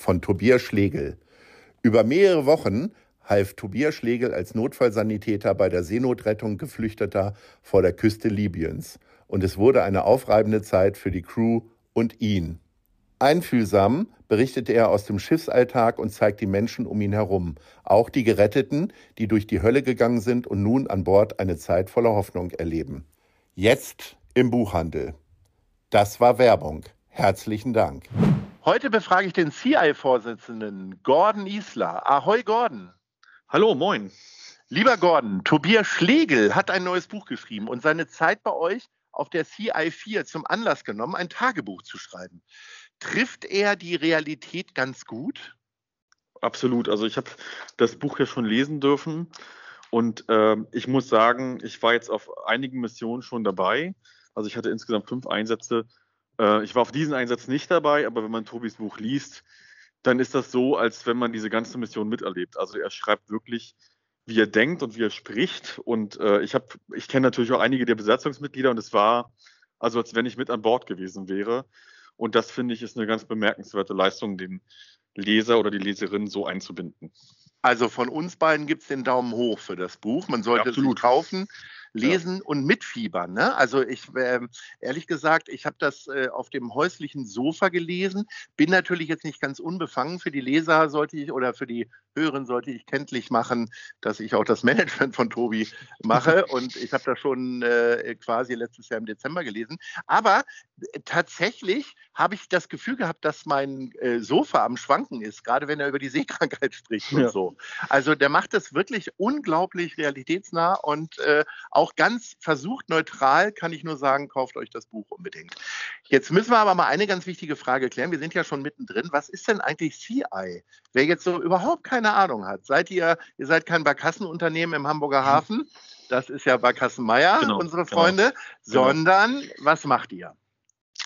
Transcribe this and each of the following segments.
von Tobias Schlegel. Über mehrere Wochen half Tobias Schlegel als Notfallsanitäter bei der Seenotrettung Geflüchteter vor der Küste Libyens. Und es wurde eine aufreibende Zeit für die Crew und ihn. Einfühlsam berichtete er aus dem Schiffsalltag und zeigt die Menschen um ihn herum, auch die Geretteten, die durch die Hölle gegangen sind und nun an Bord eine Zeit voller Hoffnung erleben. Jetzt im Buchhandel. Das war Werbung. Herzlichen Dank. Heute befrage ich den CI-Vorsitzenden Gordon Isler. Ahoi, Gordon. Hallo, moin. Lieber Gordon, Tobias Schlegel hat ein neues Buch geschrieben und seine Zeit bei euch auf der CI4 zum Anlass genommen, ein Tagebuch zu schreiben. Trifft er die Realität ganz gut? Absolut. Also ich habe das Buch ja schon lesen dürfen und äh, ich muss sagen, ich war jetzt auf einigen Missionen schon dabei. Also ich hatte insgesamt fünf Einsätze. Äh, ich war auf diesen Einsatz nicht dabei, aber wenn man Tobis Buch liest, dann ist das so, als wenn man diese ganze Mission miterlebt. Also er schreibt wirklich, wie er denkt und wie er spricht. Und äh, ich habe, ich kenne natürlich auch einige der Besatzungsmitglieder und es war, also als wenn ich mit an Bord gewesen wäre. Und das finde ich ist eine ganz bemerkenswerte Leistung, den Leser oder die Leserin so einzubinden. Also von uns beiden gibt es den Daumen hoch für das Buch. Man sollte ja, es kaufen lesen ja. und mitfiebern. Ne? Also ich, äh, ehrlich gesagt, ich habe das äh, auf dem häuslichen Sofa gelesen, bin natürlich jetzt nicht ganz unbefangen. Für die Leser sollte ich oder für die Hörerin sollte ich kenntlich machen, dass ich auch das Management von Tobi mache und ich habe das schon äh, quasi letztes Jahr im Dezember gelesen. Aber äh, tatsächlich habe ich das Gefühl gehabt, dass mein äh, Sofa am Schwanken ist, gerade wenn er über die Seekrankheit spricht und ja. so. Also der macht das wirklich unglaublich realitätsnah und äh, auch ganz versucht neutral, kann ich nur sagen, kauft euch das Buch unbedingt. Jetzt müssen wir aber mal eine ganz wichtige Frage klären. Wir sind ja schon mittendrin. Was ist denn eigentlich CI? Wer jetzt so überhaupt keine Ahnung hat, seid ihr, ihr seid kein Barkassenunternehmen im Hamburger Hafen, das ist ja Barkassenmeier, genau, unsere genau. Freunde, genau. sondern was macht ihr?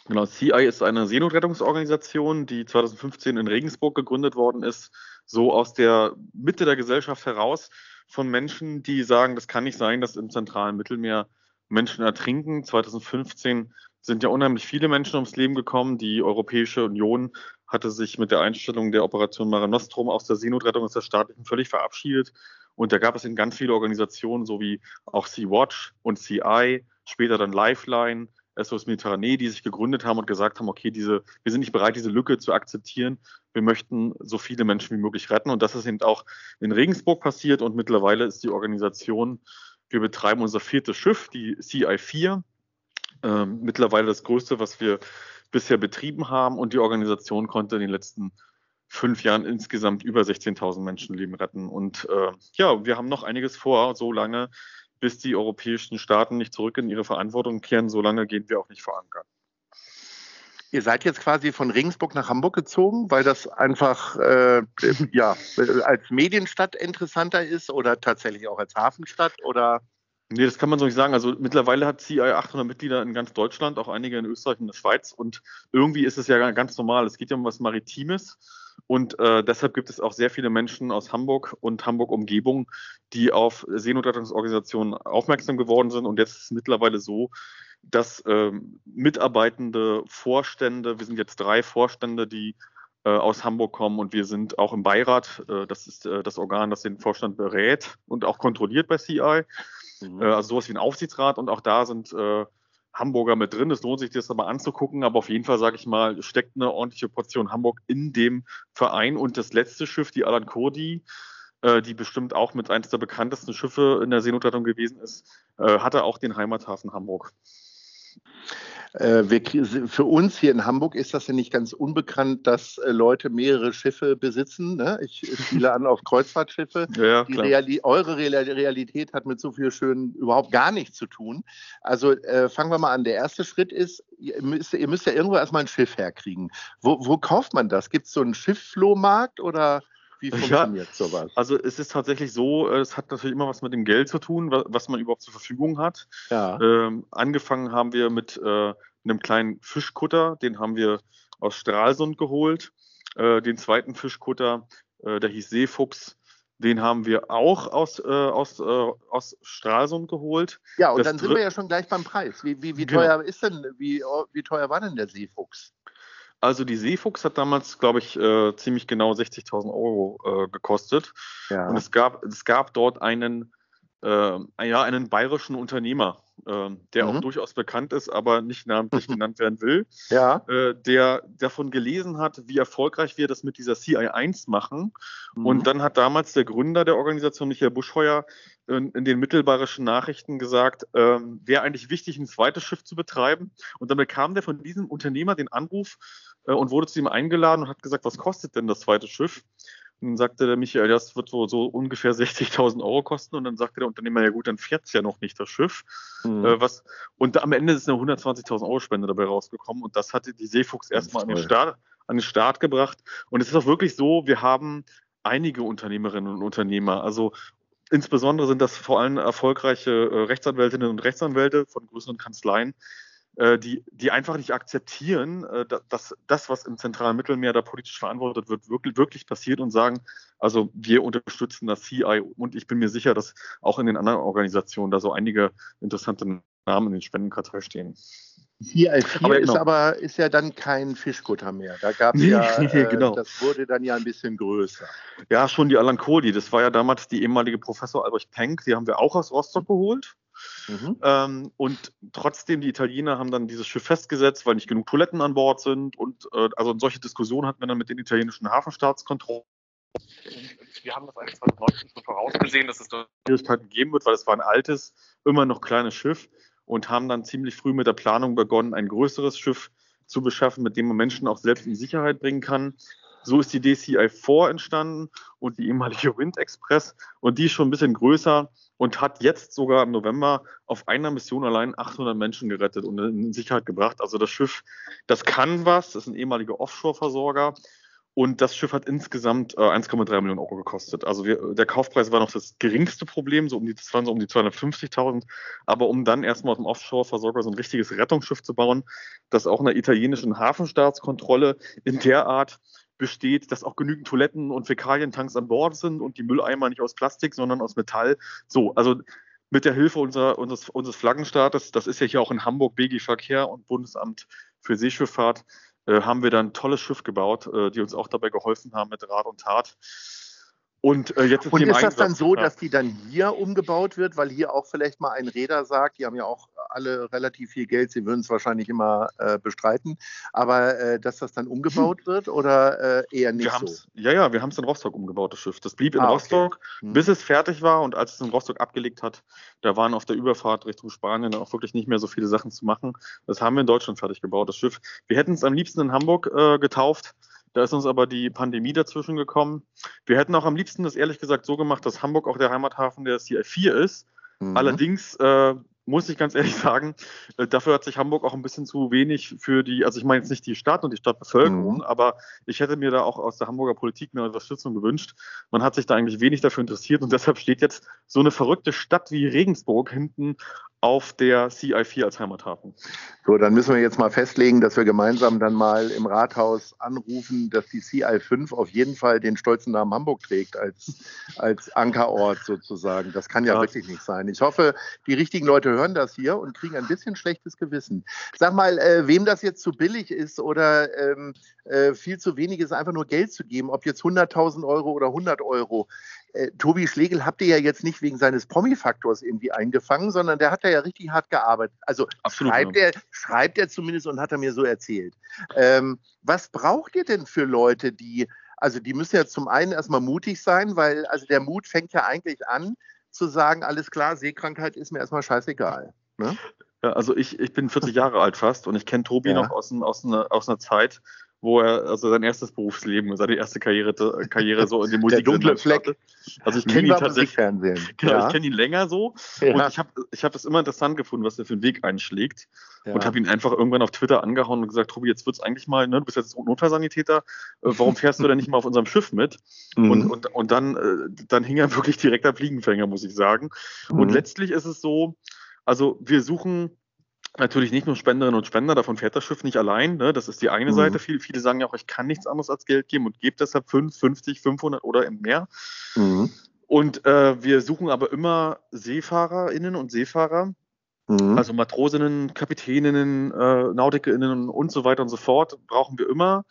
Genau, CI ist eine Seenotrettungsorganisation, die 2015 in Regensburg gegründet worden ist, so aus der Mitte der Gesellschaft heraus von Menschen, die sagen, das kann nicht sein, dass im zentralen Mittelmeer Menschen ertrinken. 2015 sind ja unheimlich viele Menschen ums Leben gekommen. Die Europäische Union hatte sich mit der Einstellung der Operation Mare Nostrum aus der Seenotrettung aus der staatlichen völlig verabschiedet. Und da gab es in ganz viele Organisationen, so wie auch Sea-Watch und CI, später dann Lifeline, SOS Mediterranee, die sich gegründet haben und gesagt haben, okay, diese, wir sind nicht bereit, diese Lücke zu akzeptieren. Wir möchten so viele Menschen wie möglich retten. Und das ist eben auch in Regensburg passiert. Und mittlerweile ist die Organisation, wir betreiben unser viertes Schiff, die CI4, äh, mittlerweile das größte, was wir bisher betrieben haben. Und die Organisation konnte in den letzten fünf Jahren insgesamt über 16.000 Menschenleben retten. Und äh, ja, wir haben noch einiges vor, so lange, bis die europäischen Staaten nicht zurück in ihre Verantwortung kehren, solange gehen wir auch nicht verankern. Ihr seid jetzt quasi von Regensburg nach Hamburg gezogen, weil das einfach äh, ja, als Medienstadt interessanter ist oder tatsächlich auch als Hafenstadt oder? Nee, das kann man so nicht sagen. Also mittlerweile hat CI 800 Mitglieder in ganz Deutschland, auch einige in Österreich und der Schweiz. Und irgendwie ist es ja ganz normal. Es geht ja um was Maritimes. Und äh, deshalb gibt es auch sehr viele Menschen aus Hamburg und Hamburg-Umgebung, die auf Seenotrettungsorganisationen aufmerksam geworden sind. Und jetzt ist es mittlerweile so, dass ähm, mitarbeitende Vorstände, wir sind jetzt drei Vorstände, die äh, aus Hamburg kommen und wir sind auch im Beirat, äh, das ist äh, das Organ, das den Vorstand berät und auch kontrolliert bei CI. Mhm. Äh, also sowas wie ein Aufsichtsrat und auch da sind äh, Hamburger mit drin. Es lohnt sich, das aber anzugucken, aber auf jeden Fall, sage ich mal, steckt eine ordentliche Portion Hamburg in dem Verein. Und das letzte Schiff, die Alan Kurdi, äh, die bestimmt auch mit eines der bekanntesten Schiffe in der Seenotrettung gewesen ist, äh, hatte auch den Heimathafen Hamburg. Äh, wir, für uns hier in Hamburg ist das ja nicht ganz unbekannt, dass äh, Leute mehrere Schiffe besitzen. Ne? Ich spiele an auf Kreuzfahrtschiffe. Ja, Reali eure Realität hat mit so viel Schön überhaupt gar nichts zu tun. Also äh, fangen wir mal an. Der erste Schritt ist, ihr müsst, ihr müsst ja irgendwo erstmal ein Schiff herkriegen. Wo, wo kauft man das? Gibt es so einen Schiffflohmarkt oder wie funktioniert ja, sowas? Also es ist tatsächlich so, äh, es hat natürlich immer was mit dem Geld zu tun, was man überhaupt zur Verfügung hat. Ja. Ähm, angefangen haben wir mit äh, einem kleinen Fischkutter, den haben wir aus Stralsund geholt. Äh, den zweiten Fischkutter, äh, der hieß Seefuchs, den haben wir auch aus, äh, aus, äh, aus Stralsund geholt. Ja, und das dann sind wir ja schon gleich beim Preis. Wie, wie, wie genau. teuer ist denn, wie, wie teuer war denn der Seefuchs? Also die Seefuchs hat damals, glaube ich, äh, ziemlich genau 60.000 Euro äh, gekostet. Ja. Und es gab, es gab dort einen, äh, ja, einen bayerischen Unternehmer, äh, der mhm. auch durchaus bekannt ist, aber nicht namentlich genannt werden will, ja. äh, der davon gelesen hat, wie erfolgreich wir das mit dieser CI1 machen. Mhm. Und dann hat damals der Gründer der Organisation, Michael Buschheuer, in, in den mittelbayerischen Nachrichten gesagt, ähm, wäre eigentlich wichtig, ein zweites Schiff zu betreiben. Und dann bekam der von diesem Unternehmer den Anruf und wurde zu ihm eingeladen und hat gesagt, was kostet denn das zweite Schiff? Und dann sagte der Michael, das wird wohl so ungefähr 60.000 Euro kosten. Und dann sagte der Unternehmer, ja gut, dann fährt es ja noch nicht das Schiff. Mhm. Äh, was, und am Ende ist eine 120.000 Euro Spende dabei rausgekommen. Und das hatte die Seefuchs erstmal an den, Start, an den Start gebracht. Und es ist auch wirklich so, wir haben einige Unternehmerinnen und Unternehmer. Also insbesondere sind das vor allem erfolgreiche äh, Rechtsanwältinnen und Rechtsanwälte von größeren Kanzleien, äh, die, die einfach nicht akzeptieren, äh, dass das, was im zentralen Mittelmeer da politisch verantwortet wird, wirklich, wirklich passiert und sagen, also wir unterstützen das CI und ich bin mir sicher, dass auch in den anderen Organisationen da so einige interessante Namen in den Spendenkartei stehen. CI4 aber, genau. ist aber ist ja dann kein Fischkutter mehr. Da gab ja, äh, genau. das wurde dann ja ein bisschen größer. Ja, schon die Alan Kohli. Das war ja damals die ehemalige Professor Albrecht Penck. Die haben wir auch aus Rostock geholt. Mhm. Ähm, und trotzdem, die Italiener haben dann dieses Schiff festgesetzt, weil nicht genug Toiletten an Bord sind. Und äh, also solche Diskussionen hatten wir dann mit den italienischen Hafenstaatskontrollen. Wir haben das eigentlich 2019 schon vorausgesehen, dass es da Schwierigkeiten geben wird, weil es war ein altes, immer noch kleines Schiff und haben dann ziemlich früh mit der Planung begonnen, ein größeres Schiff zu beschaffen, mit dem man Menschen auch selbst in Sicherheit bringen kann. So ist die DCI-4 entstanden und die ehemalige Wind Express. Und die ist schon ein bisschen größer und hat jetzt sogar im November auf einer Mission allein 800 Menschen gerettet und in Sicherheit gebracht. Also das Schiff, das kann was, das ist ein ehemaliger Offshore-Versorger. Und das Schiff hat insgesamt äh, 1,3 Millionen Euro gekostet. Also wir, der Kaufpreis war noch das geringste Problem, so um die, das waren so um die 250.000. Aber um dann erstmal auf dem Offshore-Versorger so ein richtiges Rettungsschiff zu bauen, das auch einer italienischen Hafenstaatskontrolle in der Art besteht, dass auch genügend Toiletten und Fäkalientanks an Bord sind und die Mülleimer nicht aus Plastik, sondern aus Metall. So, also mit der Hilfe unserer, unseres, unseres Flaggenstaates, das ist ja hier auch in Hamburg BG Verkehr und Bundesamt für Seeschifffahrt, äh, haben wir dann ein tolles Schiff gebaut, äh, die uns auch dabei geholfen haben mit Rat und Tat. Und, äh, jetzt ist, und ist das dann so, ja. dass die dann hier umgebaut wird, weil hier auch vielleicht mal ein Räder sagt, die haben ja auch alle relativ viel Geld, sie würden es wahrscheinlich immer äh, bestreiten, aber äh, dass das dann umgebaut hm. wird oder äh, eher nicht wir so? Ja, ja, wir haben es in Rostock umgebaut, das Schiff. Das blieb in ah, Rostock, okay. hm. bis es fertig war und als es in Rostock abgelegt hat, da waren auf der Überfahrt Richtung Spanien auch wirklich nicht mehr so viele Sachen zu machen. Das haben wir in Deutschland fertig gebaut, das Schiff. Wir hätten es am liebsten in Hamburg äh, getauft. Da ist uns aber die Pandemie dazwischen gekommen. Wir hätten auch am liebsten das ehrlich gesagt so gemacht, dass Hamburg auch der Heimathafen der CI4 ist. Mhm. Allerdings äh, muss ich ganz ehrlich sagen, äh, dafür hat sich Hamburg auch ein bisschen zu wenig für die, also ich meine jetzt nicht die Stadt und die Stadtbevölkerung, mhm. aber ich hätte mir da auch aus der Hamburger Politik mehr Unterstützung gewünscht. Man hat sich da eigentlich wenig dafür interessiert und deshalb steht jetzt so eine verrückte Stadt wie Regensburg hinten auf der CI4 als Heimathafen. So, dann müssen wir jetzt mal festlegen, dass wir gemeinsam dann mal im Rathaus anrufen, dass die CI5 auf jeden Fall den stolzen Namen Hamburg trägt als, als Ankerort sozusagen. Das kann ja, ja, wirklich nicht sein. Ich hoffe, die richtigen Leute hören das hier und kriegen ein bisschen schlechtes Gewissen. Sag mal, äh, wem das jetzt zu billig ist oder ähm, äh, viel zu wenig ist, einfach nur Geld zu geben, ob jetzt 100.000 Euro oder 100 Euro äh, Tobi Schlegel habt ihr ja jetzt nicht wegen seines Promi-Faktors irgendwie eingefangen, sondern der hat da ja richtig hart gearbeitet. Also Absolut, schreibt, ja. er, schreibt er zumindest und hat er mir so erzählt. Ähm, was braucht ihr denn für Leute, die, also die müssen ja zum einen erstmal mutig sein, weil also der Mut fängt ja eigentlich an zu sagen, alles klar, Seekrankheit ist mir erstmal scheißegal. Ne? Ja, also ich, ich bin 40 Jahre alt fast und ich kenne Tobi ja. noch aus, aus, einer, aus einer Zeit, wo er also sein erstes Berufsleben, seine erste Karriere, Karriere so in dem Musik. Der dunkle Fleck. Also ich kenne ihn tatsächlich. Genau, ja. ich kenne ihn länger so. Ja. Und ich habe ich hab das immer interessant gefunden, was er für einen Weg einschlägt. Ja. Und habe ihn einfach irgendwann auf Twitter angehauen und gesagt, Tobi, jetzt wird es eigentlich mal, ne, du bist jetzt Notfallsanitäter, äh, warum fährst du denn nicht mal auf unserem Schiff mit? Mhm. Und, und, und dann, äh, dann hing er wirklich direkt am Fliegenfänger, muss ich sagen. Mhm. Und letztlich ist es so, also wir suchen Natürlich nicht nur Spenderinnen und Spender, davon fährt das Schiff nicht allein. Ne? Das ist die eine mhm. Seite. Viele, viele sagen ja auch, ich kann nichts anderes als Geld geben und gebe deshalb 5, 50, 500 oder mehr. Mhm. Und äh, wir suchen aber immer SeefahrerInnen und Seefahrer, mhm. also Matrosinnen, Kapitäninnen, äh, NautikerInnen und so weiter und so fort, brauchen wir immer.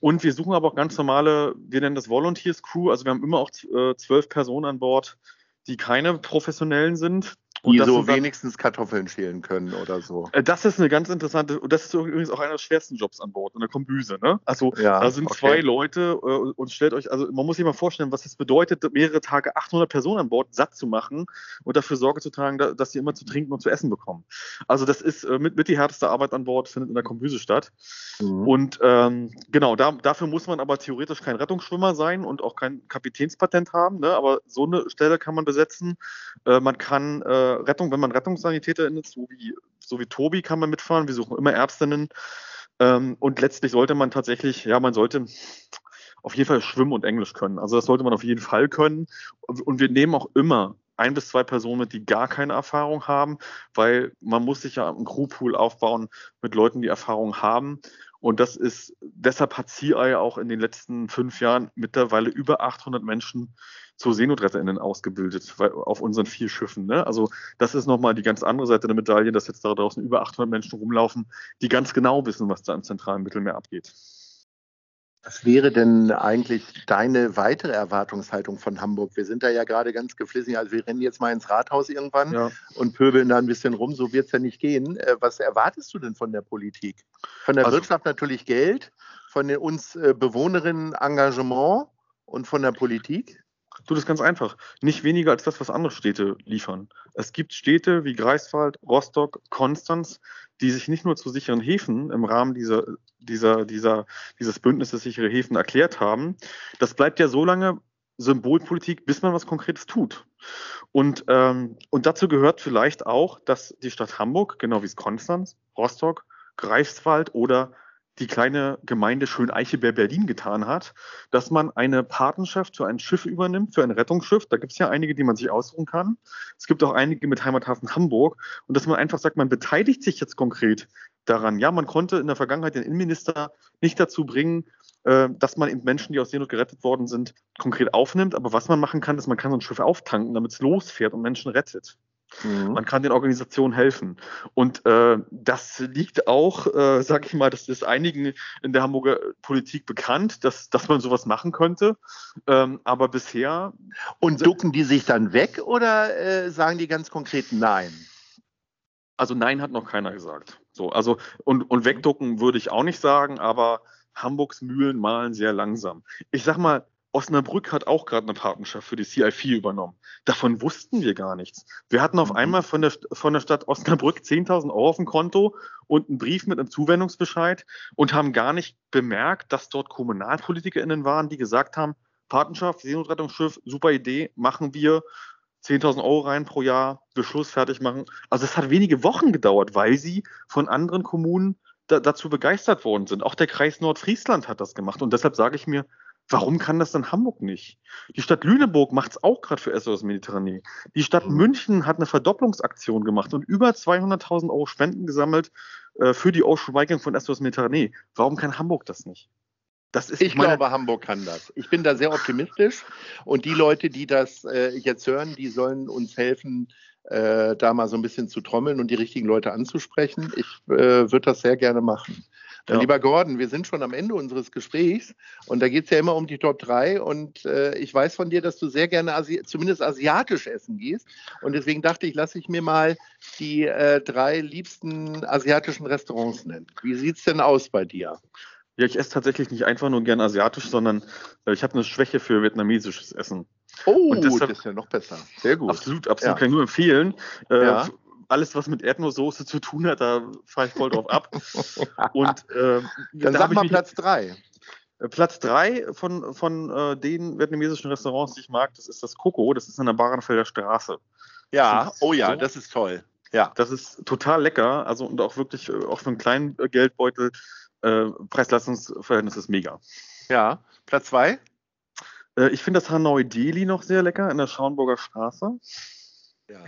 Und wir suchen aber auch ganz normale, wir nennen das Volunteers Crew, also wir haben immer auch äh, zwölf Personen an Bord, die keine Professionellen sind, die so wenigstens Kartoffeln schälen können oder so. Äh, das ist eine ganz interessante, und das ist übrigens auch einer der schwersten Jobs an Bord, in der Kombüse. Ne? Also ja, da sind okay. zwei Leute äh, und stellt euch, also man muss sich mal vorstellen, was es bedeutet, mehrere Tage 800 Personen an Bord satt zu machen und dafür Sorge zu tragen, dass sie immer zu trinken und zu essen bekommen. Also das ist äh, mit, mit die härteste Arbeit an Bord, findet in der Kombüse statt. Mhm. Und ähm, genau, da, dafür muss man aber theoretisch kein Rettungsschwimmer sein und auch kein Kapitänspatent haben, ne? aber so eine Stelle kann man besetzen. Äh, man kann äh, Rettung, wenn man Rettungssanitäterin ist, so wie, so wie Tobi kann man mitfahren. Wir suchen immer Ärztinnen. Ähm, und letztlich sollte man tatsächlich, ja, man sollte auf jeden Fall schwimmen und Englisch können. Also das sollte man auf jeden Fall können. Und wir nehmen auch immer ein bis zwei Personen mit, die gar keine Erfahrung haben, weil man muss sich ja einen Crewpool aufbauen mit Leuten, die Erfahrung haben. Und das ist, deshalb hat CI auch in den letzten fünf Jahren mittlerweile über 800 Menschen zu SeenotretterInnen ausgebildet auf unseren vier Schiffen. Ne? Also das ist nochmal die ganz andere Seite der Medaille, dass jetzt da draußen über 800 Menschen rumlaufen, die ganz genau wissen, was da im zentralen Mittelmeer abgeht. Was wäre denn eigentlich deine weitere Erwartungshaltung von Hamburg? Wir sind da ja gerade ganz geflissen. Also wir rennen jetzt mal ins Rathaus irgendwann ja. und pöbeln da ein bisschen rum. So wird es ja nicht gehen. Äh, was erwartest du denn von der Politik? Von der also, Wirtschaft natürlich Geld, von den uns äh, Bewohnerinnen Engagement und von der Politik? Du, das ist ganz einfach. Nicht weniger als das, was andere Städte liefern. Es gibt Städte wie Greifswald, Rostock, Konstanz, die sich nicht nur zu sicheren Häfen im Rahmen dieser, dieser, dieser, dieses Bündnisses sichere Häfen erklärt haben. Das bleibt ja so lange Symbolpolitik, bis man was Konkretes tut. Und, ähm, und dazu gehört vielleicht auch, dass die Stadt Hamburg, genau wie es Konstanz, Rostock, Greifswald oder die kleine Gemeinde Schöneiche bei Berlin getan hat, dass man eine Patenschaft für ein Schiff übernimmt, für ein Rettungsschiff. Da gibt es ja einige, die man sich aussuchen kann. Es gibt auch einige mit Heimathafen Hamburg. Und dass man einfach sagt, man beteiligt sich jetzt konkret daran. Ja, man konnte in der Vergangenheit den Innenminister nicht dazu bringen, äh, dass man eben Menschen, die aus Seenot gerettet worden sind, konkret aufnimmt. Aber was man machen kann, ist, man kann so ein Schiff auftanken, damit es losfährt und Menschen rettet. Mhm. Man kann den Organisationen helfen. Und äh, das liegt auch, äh, sag ich mal, das ist einigen in der Hamburger Politik bekannt, dass, dass man sowas machen könnte. Ähm, aber bisher. Und ducken die sich dann weg oder äh, sagen die ganz konkret Nein? Also Nein hat noch keiner gesagt. So, also und, und wegducken würde ich auch nicht sagen, aber Hamburgs Mühlen malen sehr langsam. Ich sag mal, Osnabrück hat auch gerade eine Partnerschaft für die CI4 übernommen. Davon wussten wir gar nichts. Wir hatten auf mhm. einmal von der, von der Stadt Osnabrück 10.000 Euro auf dem Konto und einen Brief mit einem Zuwendungsbescheid und haben gar nicht bemerkt, dass dort KommunalpolitikerInnen waren, die gesagt haben, Partnerschaft, Seenotrettungsschiff, super Idee, machen wir. 10.000 Euro rein pro Jahr, Beschluss fertig machen. Also es hat wenige Wochen gedauert, weil sie von anderen Kommunen da, dazu begeistert worden sind. Auch der Kreis Nordfriesland hat das gemacht. Und deshalb sage ich mir, Warum kann das dann Hamburg nicht? Die Stadt Lüneburg macht es auch gerade für SOS Mediterranee. Die Stadt mhm. München hat eine Verdopplungsaktion gemacht und über 200.000 Euro Spenden gesammelt äh, für die Ocean Viking von SOS Mediterranee. Warum kann Hamburg das nicht? Das ist ich glaube, Hamburg kann das. Ich bin da sehr optimistisch. Und die Leute, die das äh, jetzt hören, die sollen uns helfen, äh, da mal so ein bisschen zu trommeln und die richtigen Leute anzusprechen. Ich äh, würde das sehr gerne machen. Ja. Lieber Gordon, wir sind schon am Ende unseres Gesprächs und da geht es ja immer um die Top 3 und äh, ich weiß von dir, dass du sehr gerne Asi zumindest asiatisch essen gehst und deswegen dachte ich, lasse ich mir mal die äh, drei liebsten asiatischen Restaurants nennen. Wie sieht es denn aus bei dir? Ja, ich esse tatsächlich nicht einfach nur gern asiatisch, sondern äh, ich habe eine Schwäche für vietnamesisches Essen. Oh, deshalb, das ist ja noch besser. Sehr gut. Absolut, absolut. Ja. Kann ich nur empfehlen. Äh, ja alles, was mit Erdnusssoße zu tun hat, da fahre ich voll drauf ab. Und äh, dann da sag mal Platz 3. Äh, Platz 3 von, von äh, den vietnamesischen Restaurants, die ich mag, das ist das Coco. Das ist an der Barenfelder Straße. Ja, oh ja, so, das ist toll. Ja. Das ist total lecker. Also und auch wirklich, äh, auch für einen kleinen Geldbeutel, äh, Preis-Leistungs-Verhältnis ist mega. Ja, Platz 2? Äh, ich finde das Hanoi Deli noch sehr lecker in der Schauenburger Straße. Ja.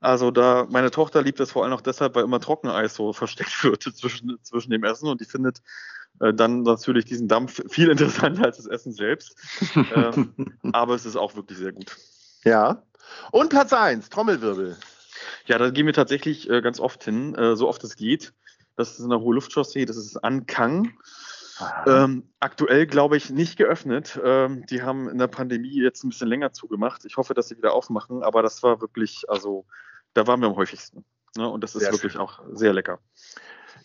Also da, meine Tochter liebt das vor allem auch deshalb, weil immer Trockeneis so versteckt wird zwischen, zwischen dem Essen und die findet äh, dann natürlich diesen Dampf viel interessanter als das Essen selbst. ähm, aber es ist auch wirklich sehr gut. Ja. Und Platz 1, Trommelwirbel. Ja, da gehen wir tatsächlich äh, ganz oft hin, äh, so oft es geht. Das ist eine hohe Luftchaussee, das ist Ankang. Ähm, aktuell glaube ich nicht geöffnet. Ähm, die haben in der Pandemie jetzt ein bisschen länger zugemacht. Ich hoffe, dass sie wieder aufmachen, aber das war wirklich, also da waren wir am häufigsten. Ne? Und das ist sehr wirklich schön. auch sehr lecker.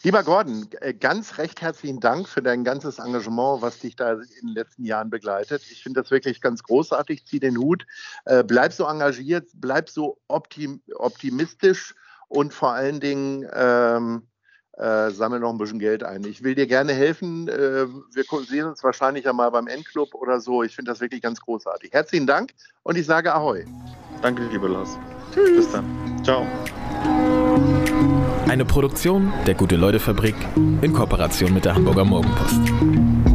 Lieber Gordon, äh, ganz recht herzlichen Dank für dein ganzes Engagement, was dich da in den letzten Jahren begleitet. Ich finde das wirklich ganz großartig. Zieh den Hut. Äh, bleib so engagiert, bleib so optim optimistisch und vor allen Dingen ähm, äh, sammle noch ein bisschen Geld ein. Ich will dir gerne helfen. Äh, wir sehen uns wahrscheinlich ja mal beim Endclub oder so. Ich finde das wirklich ganz großartig. Herzlichen Dank und ich sage Ahoi. Danke, lieber Lars. Tschüss. Bis dann. Ciao. Eine Produktion der Gute-Leute-Fabrik in Kooperation mit der Hamburger Morgenpost.